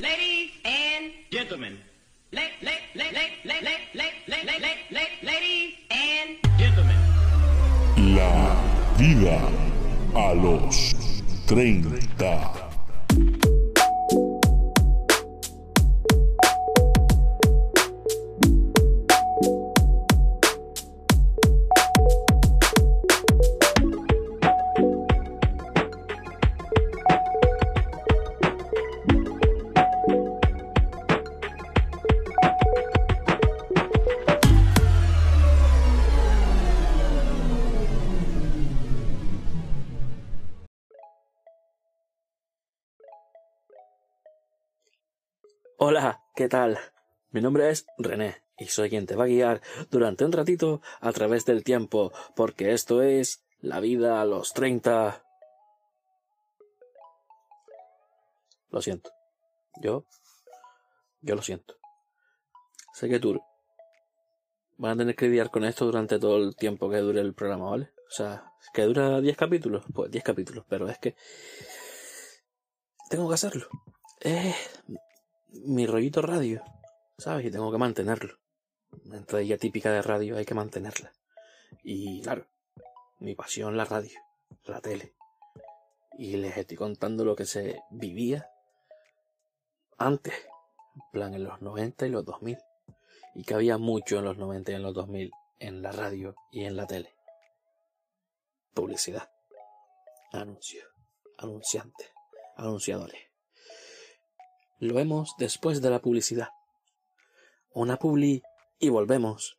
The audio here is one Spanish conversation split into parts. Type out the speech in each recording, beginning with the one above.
Ladies and gentlemen. La la ladies and gentlemen. La vida a los 30. ¿Qué tal? Mi nombre es René y soy quien te va a guiar durante un ratito a través del tiempo, porque esto es la vida a los 30. Lo siento. Yo. Yo lo siento. Sé que tú van a tener que lidiar con esto durante todo el tiempo que dure el programa, ¿vale? O sea, que dura 10 capítulos, pues 10 capítulos, pero es que tengo que hacerlo. Eh, mi rollito radio, ¿sabes? Y tengo que mantenerlo. Una entradilla típica de radio hay que mantenerla. Y claro, mi pasión la radio, la tele. Y les estoy contando lo que se vivía antes, en plan en los 90 y los 2000. Y que había mucho en los 90 y en los 2000 en la radio y en la tele. Publicidad, anuncios, anunciantes, anunciadores. Lo vemos después de la publicidad. Una publi y volvemos.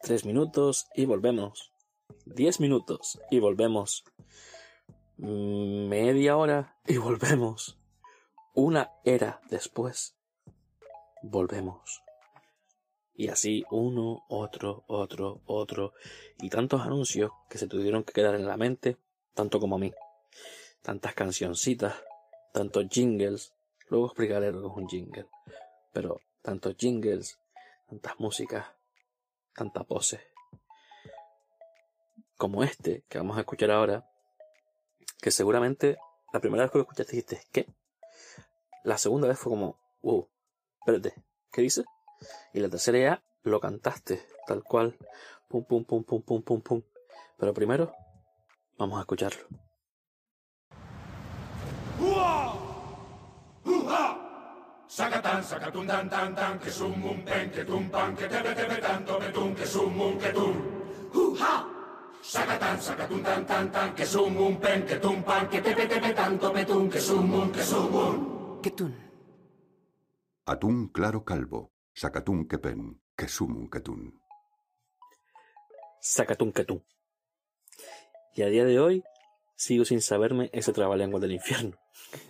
Tres minutos y volvemos. Diez minutos y volvemos. Media hora y volvemos. Una era después. Volvemos. Y así uno, otro, otro, otro. Y tantos anuncios que se tuvieron que quedar en la mente, tanto como a mí. Tantas cancioncitas, tantos jingles, Luego explicaré lo que es un jingle. Pero tantos jingles, tantas músicas, tanta pose. Como este que vamos a escuchar ahora, que seguramente la primera vez que lo escuchaste dijiste, ¿qué? La segunda vez fue como, wow, espérate, ¿qué dices? Y la tercera ya lo cantaste, tal cual, pum, pum, pum, pum, pum, pum, pum. Pero primero, vamos a escucharlo. Sacatán, sacatún, tan, tan, tan, que sum, un, pen, que tum, pan, que tebe, tebe, tanto, betún, que sum, un, que tum. ¡Uja! Sacatán, sacatún, tan, tan, tan, que sum, un, pen, que tum, pan, que tebe, tebe, tanto, betún, que sum, un, que sum, un. Ketun. Atún claro calvo, sacatún quepen, quesumun quetún. Sacatún catún. Y a día de hoy sigo sin saberme ese trabalengua del infierno.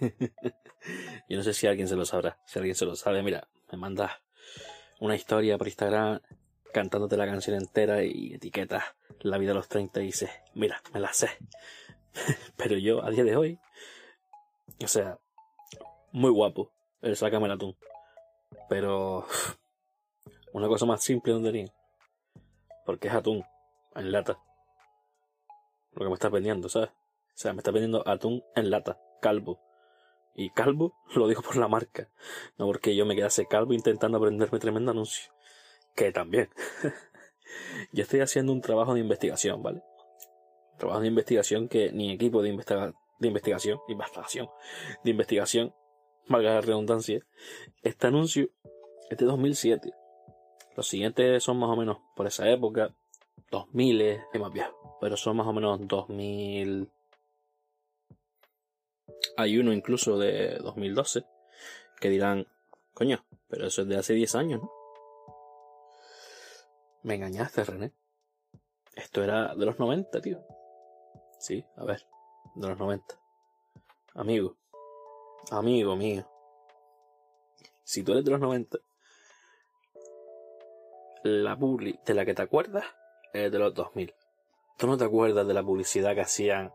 Yo no sé si alguien se lo sabrá. Si alguien se lo sabe, mira, me manda una historia por Instagram cantándote la canción entera y etiquetas la vida a los 30 y dices, mira, me la sé. Pero yo, a día de hoy, o sea, muy guapo el sácame el atún. Pero una cosa más simple no tenía. Porque es atún, en lata. Lo que me está vendiendo, ¿sabes? O sea, me está vendiendo atún en lata, calvo. Y calvo lo digo por la marca, no porque yo me quedase calvo intentando aprenderme tremendo anuncio. Que también. yo estoy haciendo un trabajo de investigación, ¿vale? Trabajo de investigación que ni equipo de, investiga de investigación, investigación, de investigación, valga la redundancia. Este anuncio es de 2007. Los siguientes son más o menos por esa época, 2000 es más viejo, pero son más o menos 2000. Hay uno incluso de 2012 que dirán, coño, pero eso es de hace 10 años, ¿no? Me engañaste, René. Esto era de los 90, tío. Sí, a ver, de los 90. Amigo, amigo mío. Si tú eres de los 90, la publi de la que te acuerdas es de los 2000. Tú no te acuerdas de la publicidad que hacían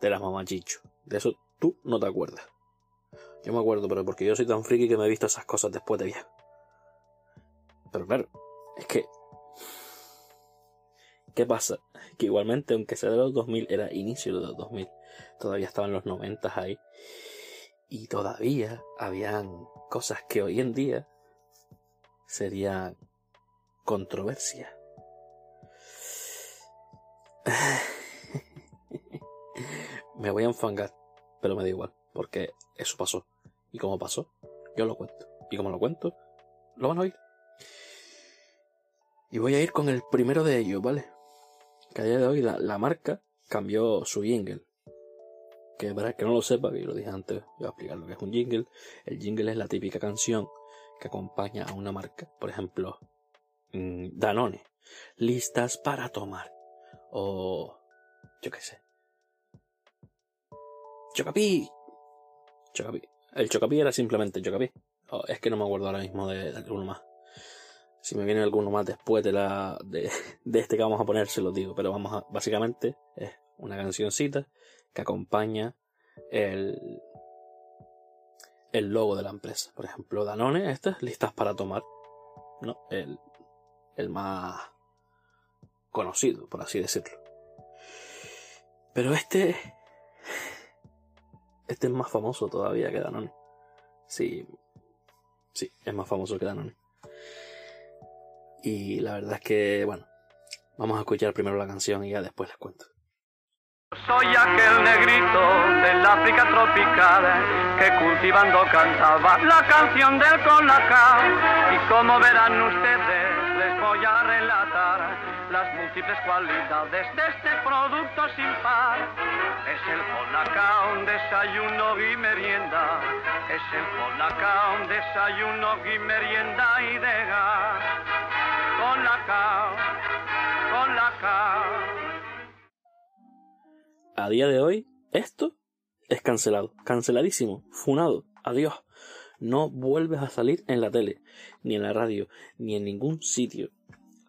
de las mamachicho. De eso tú no te acuerdas. Yo me acuerdo, pero porque yo soy tan friki que me he visto esas cosas después de viejo. Pero claro, es que... ¿Qué pasa? Que igualmente, aunque sea de los 2000, era inicio de los 2000. Todavía estaban los 90 ahí. Y todavía habían cosas que hoy en día serían controversia. me voy a enfangar, pero me da igual, porque eso pasó. Y como pasó, yo lo cuento. Y como lo cuento, lo van a oír. Y voy a ir con el primero de ellos, ¿vale? Que a día de hoy la, marca cambió su jingle. Que para que no lo sepa, que yo lo dije antes, voy a explicar lo que es un jingle. El jingle es la típica canción que acompaña a una marca. Por ejemplo, mm, Danone. Listas para tomar. O yo qué sé. Chocapi. Chocapi. El Chocapi era simplemente Chocapi. Oh, es que no me acuerdo ahora mismo de, alguno más. Si me viene alguno más después de la de, de, este que vamos a poner, se lo digo. Pero vamos a, básicamente es una cancioncita que acompaña el, el logo de la empresa. Por ejemplo, Danone, estas listas para tomar. ¿no? El, el más conocido, por así decirlo. Pero este. Este es más famoso todavía que Danone. Sí. Sí, es más famoso que Danone. Y la verdad es que, bueno, vamos a escuchar primero la canción y ya después les cuento. Soy aquel negrito del África tropical que cultivando cantaba la canción del colacao. Y como verán ustedes, las múltiples cualidades de este producto sin par. Es el colacao, un desayuno y merienda. Es el colacao, un desayuno y merienda y de gas. Colacao, colacao. A día de hoy, esto es cancelado, canceladísimo, funado, adiós. No vuelves a salir en la tele, ni en la radio, ni en ningún sitio.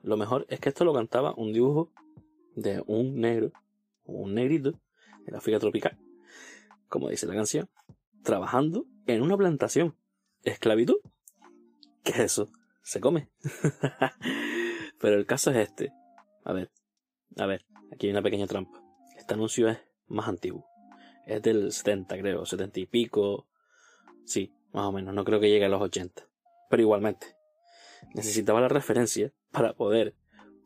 Lo mejor es que esto lo cantaba un dibujo de un negro, un negrito, en África tropical, como dice la canción, trabajando en una plantación. ¿Esclavitud? ¿Qué es eso? Se come. Pero el caso es este. A ver, a ver, aquí hay una pequeña trampa. Este anuncio es más antiguo. Es del 70, creo, 70 y pico. Sí, más o menos. No creo que llegue a los 80. Pero igualmente. Necesitaba la referencia para poder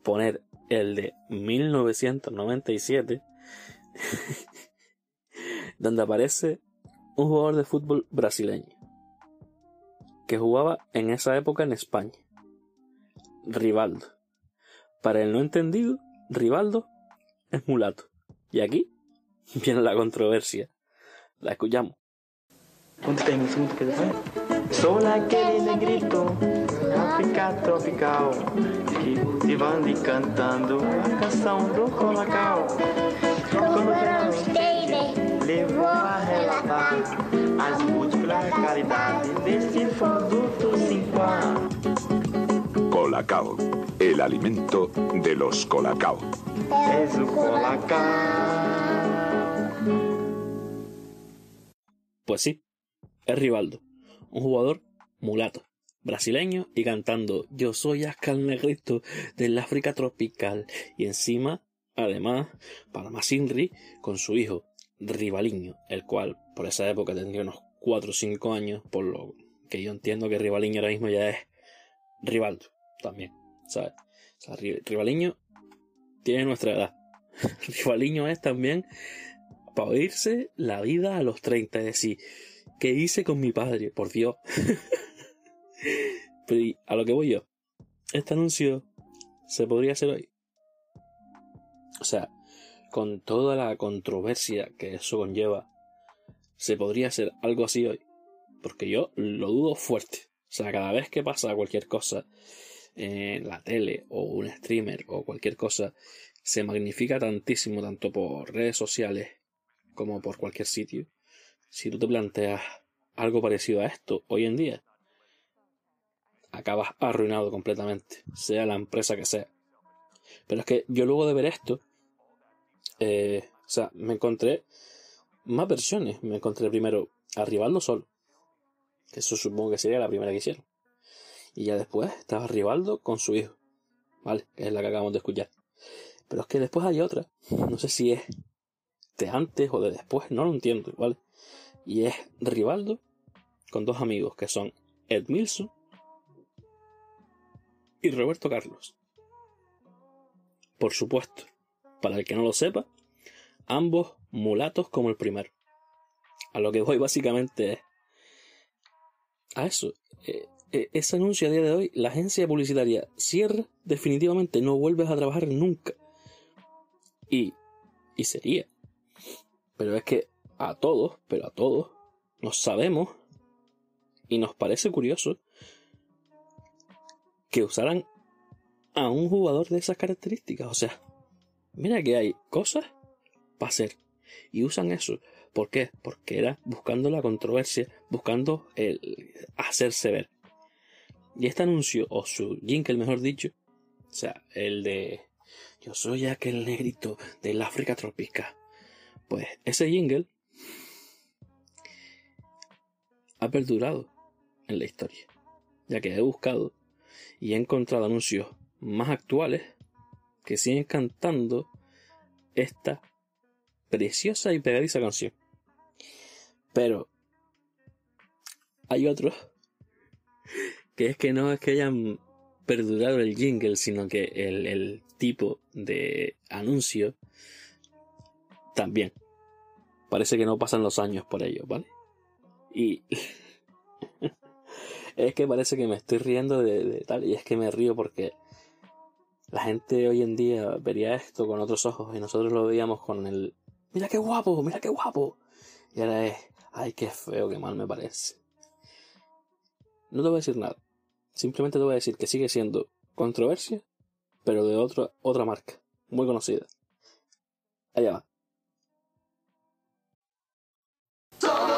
poner el de 1997, donde aparece un jugador de fútbol brasileño que jugaba en esa época en España. Rivaldo. Para el no entendido, Rivaldo es mulato. Y aquí viene la controversia. La escuchamos. ¿Cuánto Sou naquele negrito, África tropical, que cultivando e cantando a canção do colacau. Quando verão levou a relatar as múltiplas qualidades desse produto sin par. Colacao, el alimento de los colacao. És o colacau. Pues sí, es Rivaldo, un jugador mulato, brasileño y cantando Yo soy Ascal Negrito del África tropical y encima, además, para más Inri con su hijo Rivaliño, el cual por esa época tendría unos 4 o 5 años, por lo que yo entiendo que Rivaliño ahora mismo ya es Rivaldo también, ¿sabes? Rivaliño tiene nuestra edad. Rivaliño es también para oírse la vida a los 30, es decir, ¿qué hice con mi padre? Por Dios. Pero a lo que voy yo, este anuncio se podría hacer hoy. O sea, con toda la controversia que eso conlleva, se podría hacer algo así hoy. Porque yo lo dudo fuerte. O sea, cada vez que pasa cualquier cosa en la tele o un streamer o cualquier cosa, se magnifica tantísimo, tanto por redes sociales como por cualquier sitio. Si tú te planteas algo parecido a esto hoy en día, acabas arruinado completamente, sea la empresa que sea. Pero es que yo luego de ver esto, eh, o sea, me encontré más versiones. Me encontré primero a Rivaldo solo, que eso supongo que sería la primera que hicieron. Y ya después estaba Rivaldo con su hijo, ¿vale? Que es la que acabamos de escuchar. Pero es que después hay otra, no sé si es de antes o de después, no lo entiendo, ¿vale? Y es Rivaldo con dos amigos que son Ed Milson y Roberto Carlos. Por supuesto, para el que no lo sepa, ambos mulatos como el primero. A lo que voy básicamente es a eso. Eh, eh, ese anuncio a día de hoy, la agencia publicitaria cierra, definitivamente no vuelves a trabajar nunca. Y, y sería. Pero es que a todos, pero a todos, nos sabemos y nos parece curioso que usaran a un jugador de esas características. O sea, mira que hay cosas para hacer y usan eso. ¿Por qué? Porque era buscando la controversia, buscando el hacerse ver. Y este anuncio, o su jingle mejor dicho, o sea, el de Yo soy aquel negrito del África tropical. Pues ese jingle ha perdurado en la historia, ya que he buscado y he encontrado anuncios más actuales que siguen cantando esta preciosa y pegadiza canción. Pero hay otros que es que no es que hayan perdurado el jingle, sino que el, el tipo de anuncio también. Parece que no pasan los años por ello, ¿vale? Y es que parece que me estoy riendo de, de, tal, y es que me río porque la gente hoy en día vería esto con otros ojos y nosotros lo veíamos con el mira qué guapo, mira qué guapo. Y ahora es, ay, qué feo, qué mal me parece. No te voy a decir nada. Simplemente te voy a decir que sigue siendo controversia, pero de otra otra marca, muy conocida. Allá va.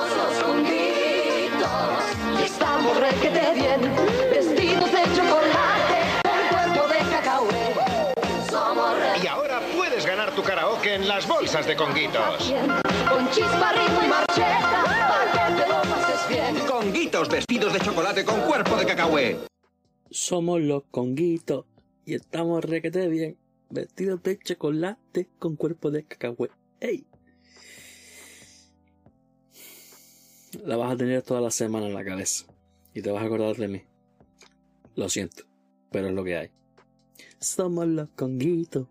Estamos requete bien, vestidos de chocolate, con cuerpo de cacahuete. Somos Y ahora puedes ganar tu karaoke en las bolsas de conguitos. bien, con chispa, ritmo y marcheta, para que te lo pases bien. Conguitos vestidos de chocolate con cuerpo de cacahué. Somos los conguitos y estamos requete bien, vestidos de chocolate con cuerpo de cacahuete. ¡Ey! La vas a tener toda la semana en la cabeza y te vas a acordar de mí. Lo siento, pero es lo que hay. Somos los conguitos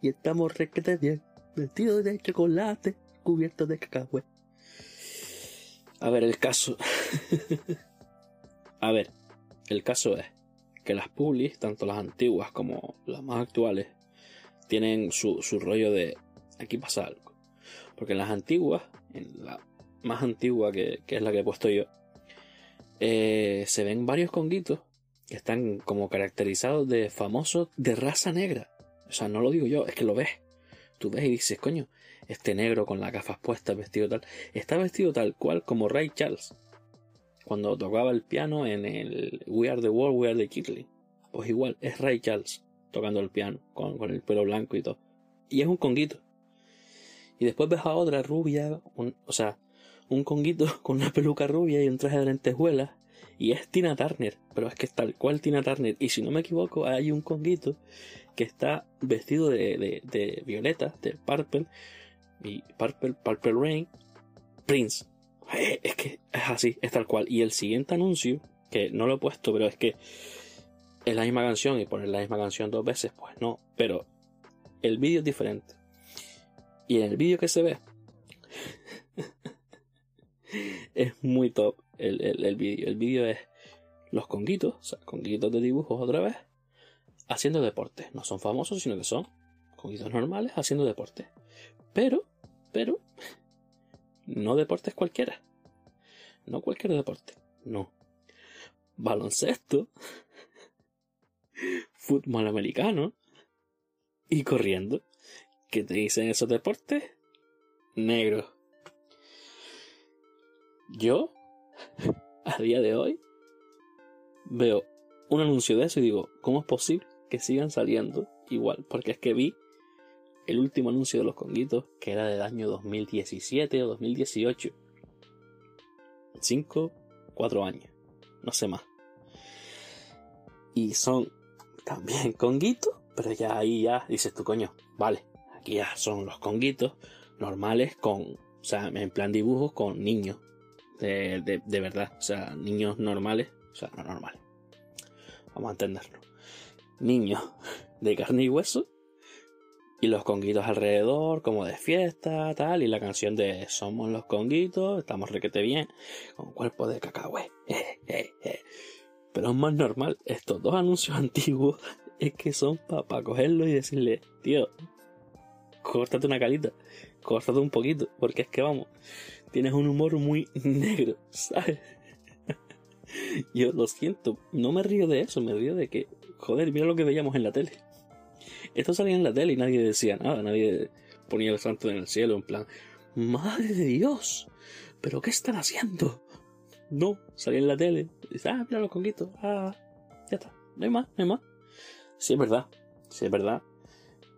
y estamos requete bien, vestidos de chocolate, cubiertos de cacahuete. A ver, el caso. a ver, el caso es que las publis, tanto las antiguas como las más actuales, tienen su, su rollo de aquí pasa algo. Porque en las antiguas, en la más antigua que, que es la que he puesto yo, eh, se ven varios conguitos que están como caracterizados de famosos de raza negra. O sea, no lo digo yo, es que lo ves. Tú ves y dices, coño, este negro con las gafas puestas, vestido tal, está vestido tal cual como Ray Charles cuando tocaba el piano en el We Are the World, We Are the Chilling. Pues igual, es Ray Charles tocando el piano, con, con, el pelo blanco y todo. Y es un conguito. Y después ves a otra rubia, un, o sea, un conguito con una peluca rubia y un traje de lentejuelas. Y es Tina Turner, pero es que es tal cual Tina Turner. Y si no me equivoco, hay un conguito que está vestido de, de, violeta, de purple, y purple, purple rain, Prince. Eh, es que es así, es tal cual. Y el siguiente anuncio, que no lo he puesto, pero es que es la misma canción y poner la misma canción dos veces, pues no. Pero el vídeo es diferente. Y en el vídeo que se ve, es muy top el, el, el vídeo. El vídeo es los conguitos, o sea, conguitos de dibujos otra vez, haciendo deporte. No son famosos, sino que son conguitos normales haciendo deporte. Pero, pero, no deportes cualquiera. No cualquier deporte. No. Baloncesto. Fútbol americano. Y corriendo. ¿Qué te dicen esos deportes? Negro. Yo, a día de hoy, veo un anuncio de eso y digo, ¿cómo es posible que sigan saliendo igual? Porque es que vi el último anuncio de los conguitos, que era del año 2017 o 2018. 5, 4 años, no sé más. Y son también conguitos, pero ya ahí ya dices tú, coño, vale, aquí ya son los conguitos normales con, o sea, en plan dibujos con niños, De, de, de verdad. O sea, niños normales. O sea, no normales. Vamos a entenderlo. Niños de carne y hueso. Y los conguitos alrededor, como de fiesta, tal. Y la canción de Somos los conguitos, estamos requete bien, con cuerpo de cacahué. Eh, eh, eh. Pero es más normal, estos dos anuncios antiguos es que son para cogerlo y decirle, tío, córtate una calita, córtate un poquito, porque es que vamos, tienes un humor muy negro, ¿sabes? Yo lo siento, no me río de eso, me río de que, joder, mira lo que veíamos en la tele. Esto salía en la tele y nadie decía nada, nadie ponía el santo en el cielo, en plan, madre de Dios, pero ¿qué están haciendo? No, salía en la tele, dice, ah, mira los conquitos, ah, ya está, no hay más, no hay más. Sí es verdad, sí es verdad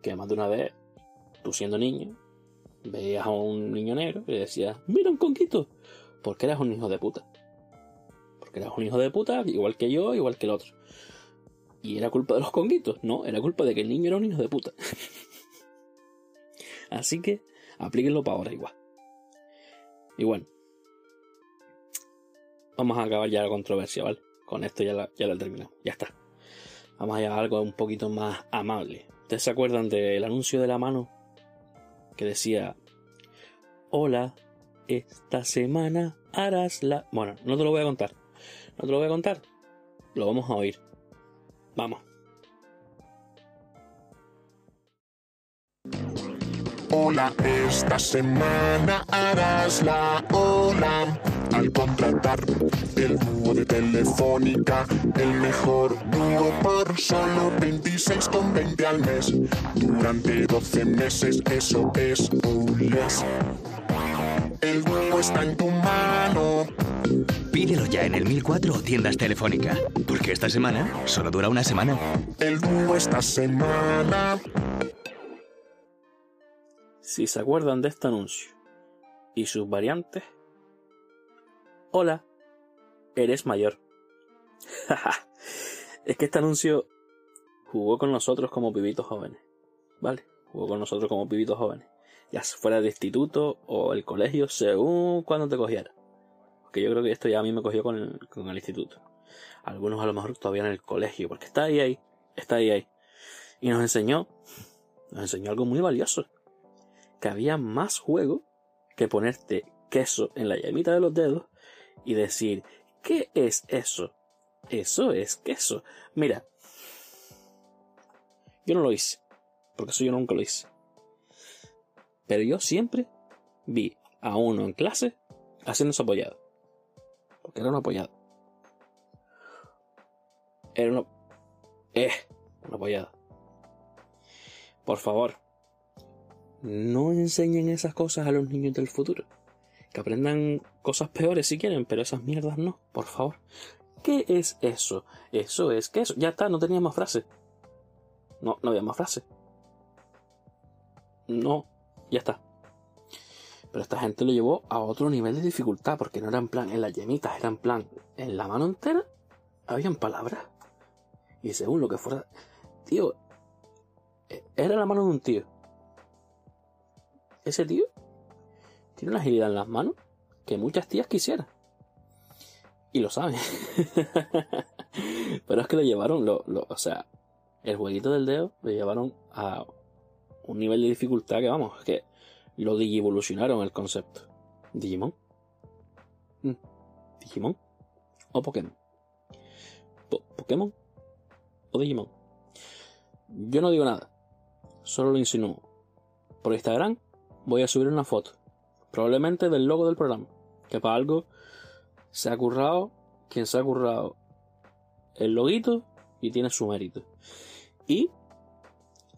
que más de una vez, tú siendo niño, veías a un niño negro y decías, mira un conquito, porque eras un hijo de puta. Porque eras un hijo de puta, igual que yo, igual que el otro. Y era culpa de los conguitos, no, era culpa de que el niño era un hijo de puta. Así que aplíquenlo para ahora igual. Y bueno, vamos a acabar ya la controversia, ¿vale? Con esto ya la, ya la terminamos, ya está. Vamos a a algo un poquito más amable. ¿Ustedes se acuerdan del anuncio de la mano? Que decía, hola, esta semana harás la... Bueno, no te lo voy a contar. No te lo voy a contar. Lo vamos a oír. Vamos. Hola, esta semana harás la ola al contratar el dúo de Telefónica, el mejor dúo por solo 26,20 al mes. Durante 12 meses, eso es un les. El dúo está en tu mano. Pídelo ya en el 1004 o tiendas Telefónica, porque esta semana solo dura una semana. El dúo esta semana. Si se acuerdan de este anuncio y sus variantes, hola, eres mayor. es que este anuncio jugó con nosotros como pibitos jóvenes, ¿vale? Jugó con nosotros como pibitos jóvenes, ya fuera de instituto o el colegio, según cuando te cogiera. Porque yo creo que esto ya a mí me cogió con el, con el instituto. Algunos a lo mejor todavía en el colegio, porque está ahí, ahí, está ahí, ahí. Y nos enseñó, nos enseñó algo muy valioso. Que había más juego que ponerte queso en la llamita de los dedos y decir, ¿qué es eso? Eso es queso. Mira, yo no lo hice, porque eso yo nunca lo hice. Pero yo siempre vi a uno en clase haciendo eso apoyado. Porque era un apoyado. Era uno... Eh, un apoyado. Por favor, no enseñen esas cosas a los niños del futuro. Que aprendan cosas peores si quieren, pero esas mierdas no, por favor. ¿Qué es eso? Eso es que eso. Ya está, no tenía más frase. No, no había más frase. No, ya está. Pero esta gente lo llevó a otro nivel de dificultad, porque no era en plan en las yemitas, era en plan en la mano entera, habían palabras. Y según lo que fuera. Tío, era la mano de un tío. Ese tío tiene una agilidad en las manos que muchas tías quisieran. Y lo saben. Pero es que lo llevaron, lo, o sea, el jueguito del dedo lo llevaron a un nivel de dificultad que vamos, que lo digivolucionaron el concepto. ¿Digimon? Mm. ¿Digimon? ¿O Pokémon? ¿Pokémon? ¿O Digimon? Yo no digo nada. Solo lo insinúo. Por Instagram voy a subir una foto. Probablemente del logo del programa. Que para algo se ha currado quien se ha currado el loguito y tiene su mérito. Y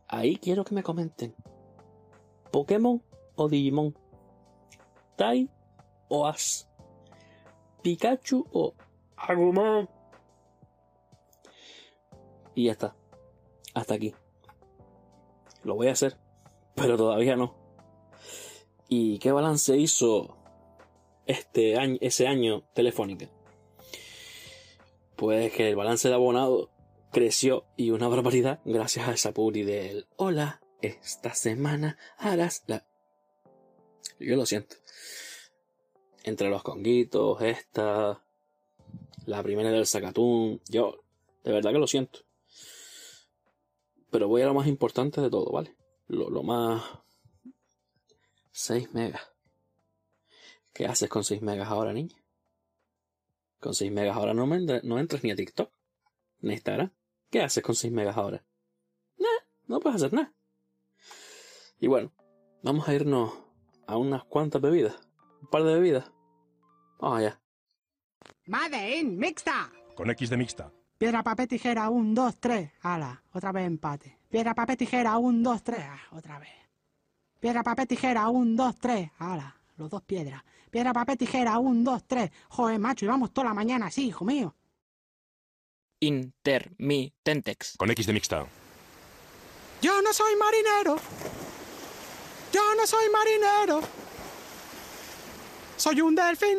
ahí quiero que me comenten. ¿Pokémon o Digimon? ¿Tai o As? ¿Pikachu o Agumon? Y ya está. Hasta aquí. Lo voy a hacer, pero todavía no. ¿Y qué balance hizo este año, ese año Telefónica? Pues que el balance de abonado creció y una barbaridad gracias a esa publi del hola, esta semana harás la... Yo lo siento. entre los conguitos, esta, la primera del Zacatún, yo de verdad que lo siento. Pero voy a lo más importante de todo, ¿vale? Lo, lo más... 6 megas. ¿Qué haces con 6 megas ahora, niña? Con 6 megas ahora no, me entra- no entras ni a TikTok, ni a Instagram. ¿Qué haces con 6 megas ahora? Nada, no puedes hacer nada. Y bueno, vamos a irnos a unas cuantas bebidas. Un par de bebidas. Vamos allá. Madein, mixta. Con X de mixta. Piedra, papel, tijera, un, dos, tres. Ala, otra vez empate. Piedra, papel, tijera, un, dos, tres. Ah, otra vez. Piedra, papel, tijera, un, dos, tres. Ala, los dos piedras. Piedra, papel, tijera, un, dos, tres. Joder, macho, y vamos toda la mañana así, hijo mío. Intermitentex. Con X de mixta. Yo no soy marinero. Yo no soy marinero. Soy un delfín.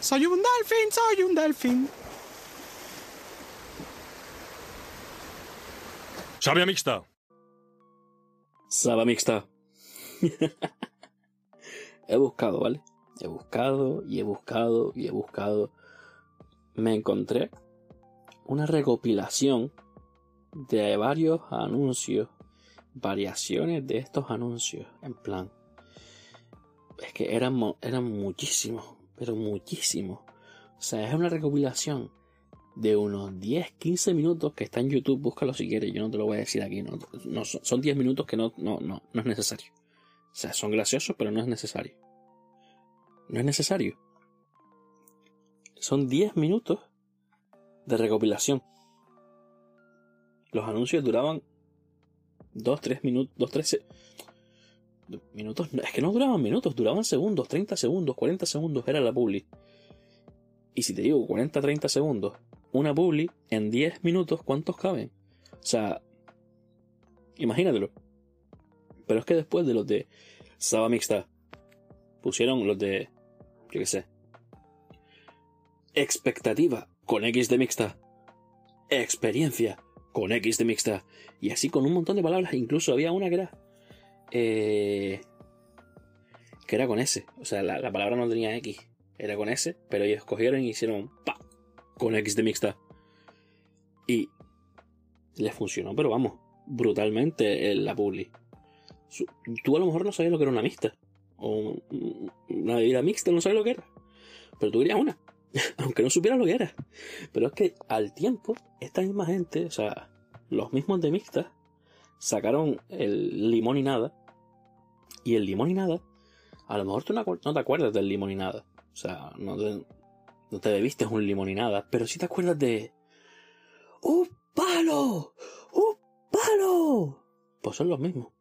Soy un delfín, soy un delfín. Sabia mixta. Saba mixta. he buscado, ¿vale? He buscado y he buscado y he buscado. Me encontré una recopilación de varios anuncios, variaciones de estos anuncios, en plan. Es que eran, eran muchísimos, pero muchísimos. O sea, es una recopilación de unos 10, 15 minutos que está en YouTube. Búscalo si quieres, yo no te lo voy a decir aquí. No, no, son son 10 minutos que no, no, no, no es necesario. O sea, son graciosos, pero no es necesario. No es necesario. Son 10 minutos de recopilación. Los anuncios duraban 2, 3 minutos, 2, 3 minutos. Es que no duraban minutos, duraban segundos, 30 segundos, 40 segundos era la publi. Y si te digo 40, 30 segundos, una publi en 10 minutos, ¿cuántos caben? O sea, imagínatelo. Pero es que después de los de Saba Mixta, pusieron los de, yo qué sé, expectativa con X de Mixta, experiencia con X de Mixta, y así con un montón de palabras. Incluso había una que era, eh, que era con S. O sea, la, la palabra no tenía X, era con S, pero ellos cogieron y hicieron pa con X de Mixta. Y les funcionó, pero vamos, brutalmente en la publi. Tú a lo mejor no sabías lo que era una mixta. O un- una bebida mixta, no sabes lo que era. Pero tú querías una. Aunque no supieras lo que era. Pero es que al tiempo, esta misma gente, o sea, los mismos de mixta, sacaron el limón y nada. Y el limón y nada, a lo mejor tú no te acuerdas del limón y nada. O sea, no te, no te bebiste un limón y nada. Pero sí te acuerdas de. ¡Un palo! ¡Un palo! Pues son los mismos.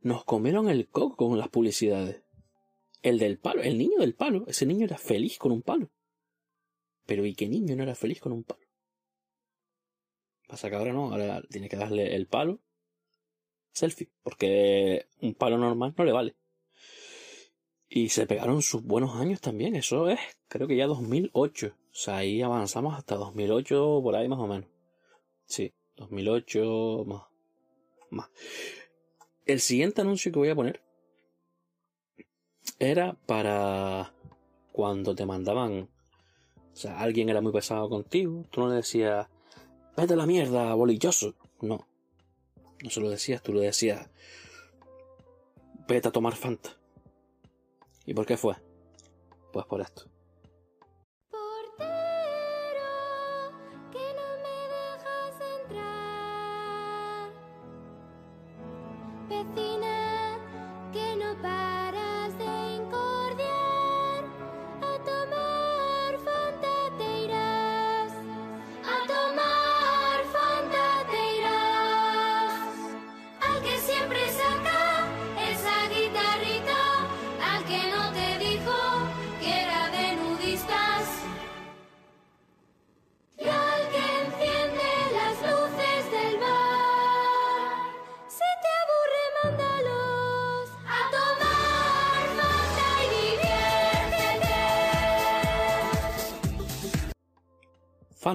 Nos comieron el coco con las publicidades. El del palo, el niño del palo, ese niño era feliz con un palo. Pero ¿y qué niño no era feliz con un palo? Pasa que ahora no, ahora tiene que darle el palo selfie, porque un palo normal no le vale. Y se pegaron sus buenos años también, eso es, creo que ya 2008. O sea, ahí avanzamos hasta 2008, por ahí más o menos. Sí, 2008 más. más. El siguiente anuncio que voy a poner era para cuando te mandaban, o sea, alguien era muy pesado contigo, tú no le decías, vete a la mierda, bolilloso. No, no se lo decías, tú le decías, vete a tomar Fanta. ¿Y por qué fue? Pues por esto. Vecina,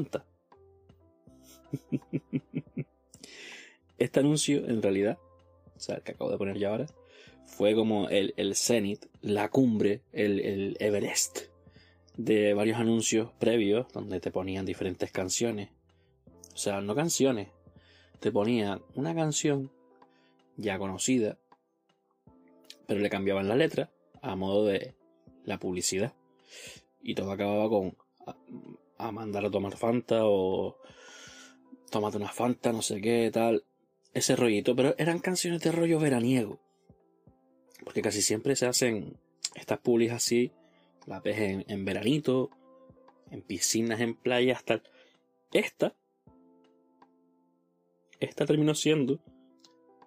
Este anuncio, en realidad, o sea, el que acabo de poner ya ahora, fue como el, el cenit, la cumbre, el, el Everest de varios anuncios previos donde te ponían diferentes canciones. O sea, no canciones, te ponían una canción ya conocida, pero le cambiaban la letra a modo de la publicidad. Y todo acababa con a, mandar a tomar Fanta o tómate una Fanta, no sé qué, tal. Ese rollito, pero eran canciones de rollo veraniego. Porque casi siempre se hacen estas publis así, las ves en, en veranito, en piscinas, en playas, tal. Esta, esta terminó siendo,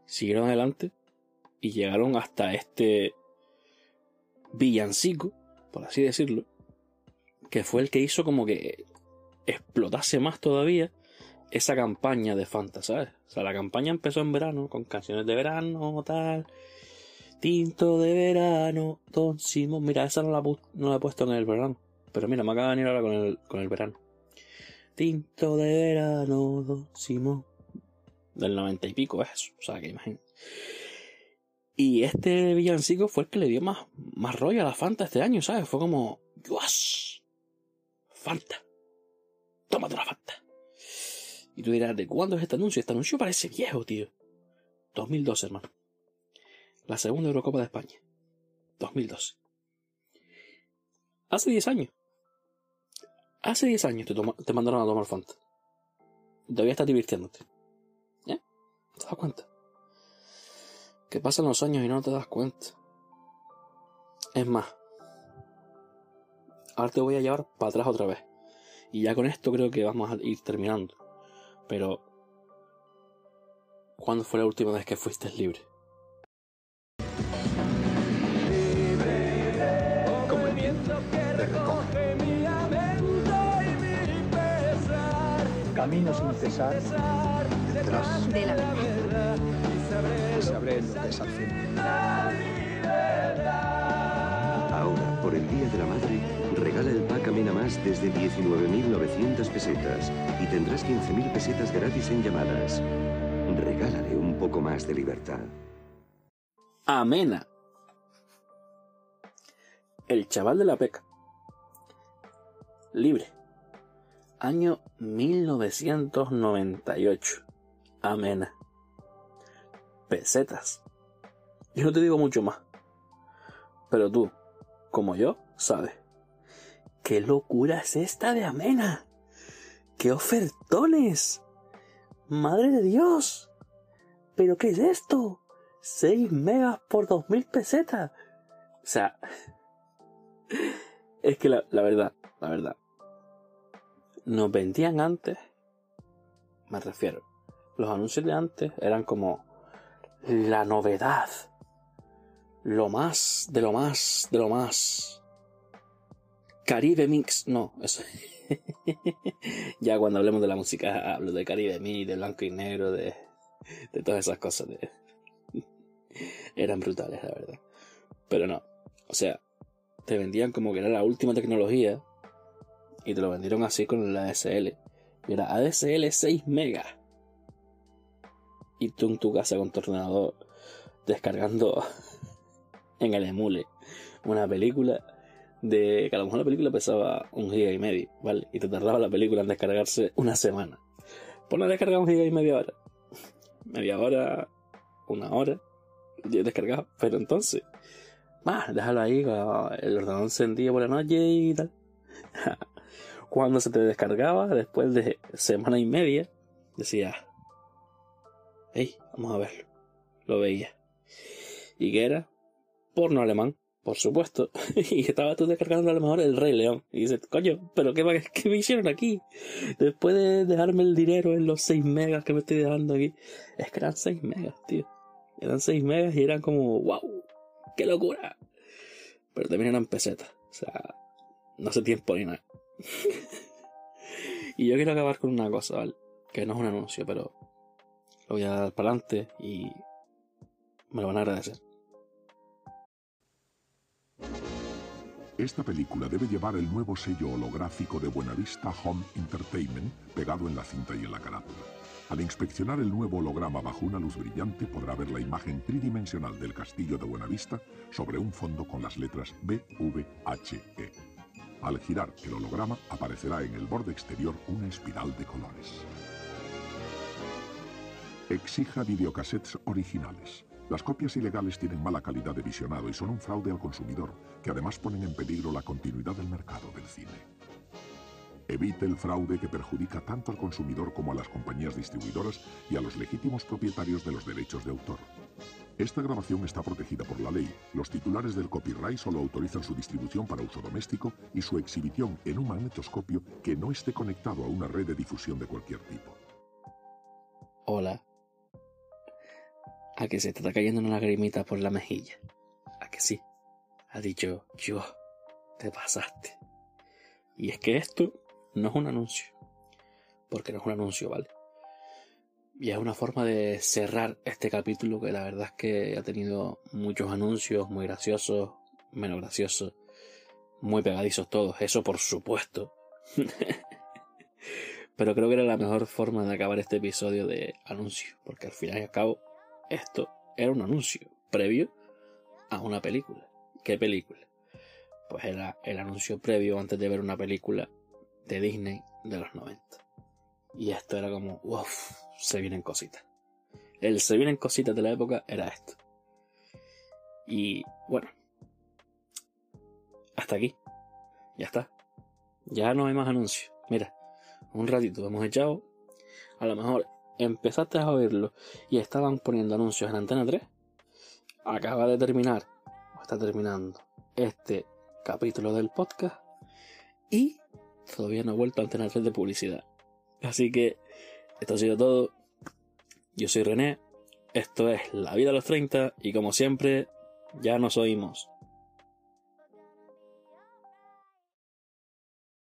siguieron adelante y llegaron hasta este villancico, por así decirlo, que fue el que hizo como que explotase más todavía esa campaña de Fanta, ¿sabes? O sea, la campaña empezó en verano, con canciones de verano, tal. Tinto de verano, Don Simón. Mira, esa no la, no la he puesto en el verano. Pero mira, me acaba de venir ahora con el, con el verano. Tinto de verano, Don Simón. Del noventa y pico es eso. O sea, que imagínate. Y este villancico fue el que le dio más, más rollo a la Fanta este año, ¿sabes? Fue como, ¡Dios! Fanta. Tómate la Fanta. Y tú dirás, ¿de cuándo es este anuncio? Este anuncio parece viejo, tío. 2012, hermano. La segunda Eurocopa de España. 2012. Hace 10 años. Hace 10 años te, te mandaron a tomar Fanta. Todavía estás divirtiéndote. ¿Eh? ¿Te das cuenta? Que pasan los años y no te das cuenta. Es más. Ahora te voy a llevar para atrás otra vez. Y ya con esto creo que vamos a ir terminando. Pero... ¿Cuándo fue la última vez que fuiste libre? Como el viento que recoge mi lamento y mi pesar. Camino sin cesar detrás de la verdad y sabré, lo que es al fin. la libertad. Ahora, por el Día de la Madre, regala el pack Amena Más desde 19.900 pesetas y tendrás 15.000 pesetas gratis en llamadas. Regálale un poco más de libertad. Amena. El chaval de la peca. Libre. Año 1998. Amena. Pesetas. Yo no te digo mucho más. Pero tú, como yo, sabes. ¿Qué locura es esta de Amena? ¡Qué ofertones! ¡Madre de Dios! ¿Pero qué es esto? 6 megas por 2000 pesetas. O sea, es que la, la, verdad, la verdad, nos vendían antes, me refiero, los anuncios de antes eran como la novedad, lo más, de lo más, de lo más. Caribe Mix, no, eso. ya cuando hablemos de la música hablo de Caribe Mix, de blanco y negro, de, todas esas cosas. De... Eran brutales, la verdad. Pero no, o sea, te vendían como que era la última tecnología y te lo vendieron así con la ADSL. Y era ADSL 6 megas. Y tú en tu casa con tu ordenador descargando en el emule una película de que a lo mejor la película pesaba un giga y medio, ¿vale? Y te tardaba la película en descargarse una semana. Por la descarga un giga y media hora. Media hora, una hora, yo descargaba. Pero entonces, más, déjalo ahí, el ordenador encendido por la noche y tal. Cuando se te descargaba, después de semana y media, decía, hey, vamos a verlo. Lo veía. ¿Y qué era? Porno alemán, por supuesto. y estaba tú descargando a lo mejor el Rey León. Y dices, coño, pero qué, qué me hicieron aquí? Después de dejarme el dinero en los 6 megas que me estoy dejando aquí. Es que eran 6 megas, tío. Eran 6 megas y eran como, wow, qué locura. Pero también eran pesetas. O sea, no hace tiempo ni nada. y yo quiero acabar con una cosa, ¿vale? Que no es un anuncio, pero lo voy a dar para adelante y me lo van a agradecer. Esta película debe llevar el nuevo sello holográfico de Buenavista Home Entertainment pegado en la cinta y en la carátula. Al inspeccionar el nuevo holograma bajo una luz brillante podrá ver la imagen tridimensional del castillo de Buenavista sobre un fondo con las letras B, V, H, E. Al girar el holograma aparecerá en el borde exterior una espiral de colores. Exija videocassettes originales. Las copias ilegales tienen mala calidad de visionado y son un fraude al consumidor, que además ponen en peligro la continuidad del mercado del cine. Evite el fraude que perjudica tanto al consumidor como a las compañías distribuidoras y a los legítimos propietarios de los derechos de autor. Esta grabación está protegida por la ley. Los titulares del copyright solo autorizan su distribución para uso doméstico y su exhibición en un magnetoscopio que no esté conectado a una red de difusión de cualquier tipo. Hola. A que se te está cayendo una lagrimita por la mejilla. A que sí. Ha dicho yo. Te pasaste. Y es que esto no es un anuncio. Porque no es un anuncio, ¿vale? Y es una forma de cerrar este capítulo que la verdad es que ha tenido muchos anuncios, muy graciosos, menos graciosos, muy pegadizos todos, eso por supuesto. Pero creo que era la mejor forma de acabar este episodio de anuncio, porque al final y al cabo esto era un anuncio previo a una película. ¿Qué película? Pues era el anuncio previo antes de ver una película de Disney de los 90. Y esto era como, uff, se vienen cositas. El se vienen cositas de la época era esto. Y bueno, hasta aquí. Ya está. Ya no hay más anuncios. Mira, un ratito hemos echado. A lo mejor empezaste a oírlo y estaban poniendo anuncios en Antena 3. Acaba de terminar, o está terminando, este capítulo del podcast. Y todavía no he vuelto a Antena 3 de publicidad. Así que esto ha sido todo. Yo soy René. Esto es La vida a los 30 y como siempre, ya nos oímos.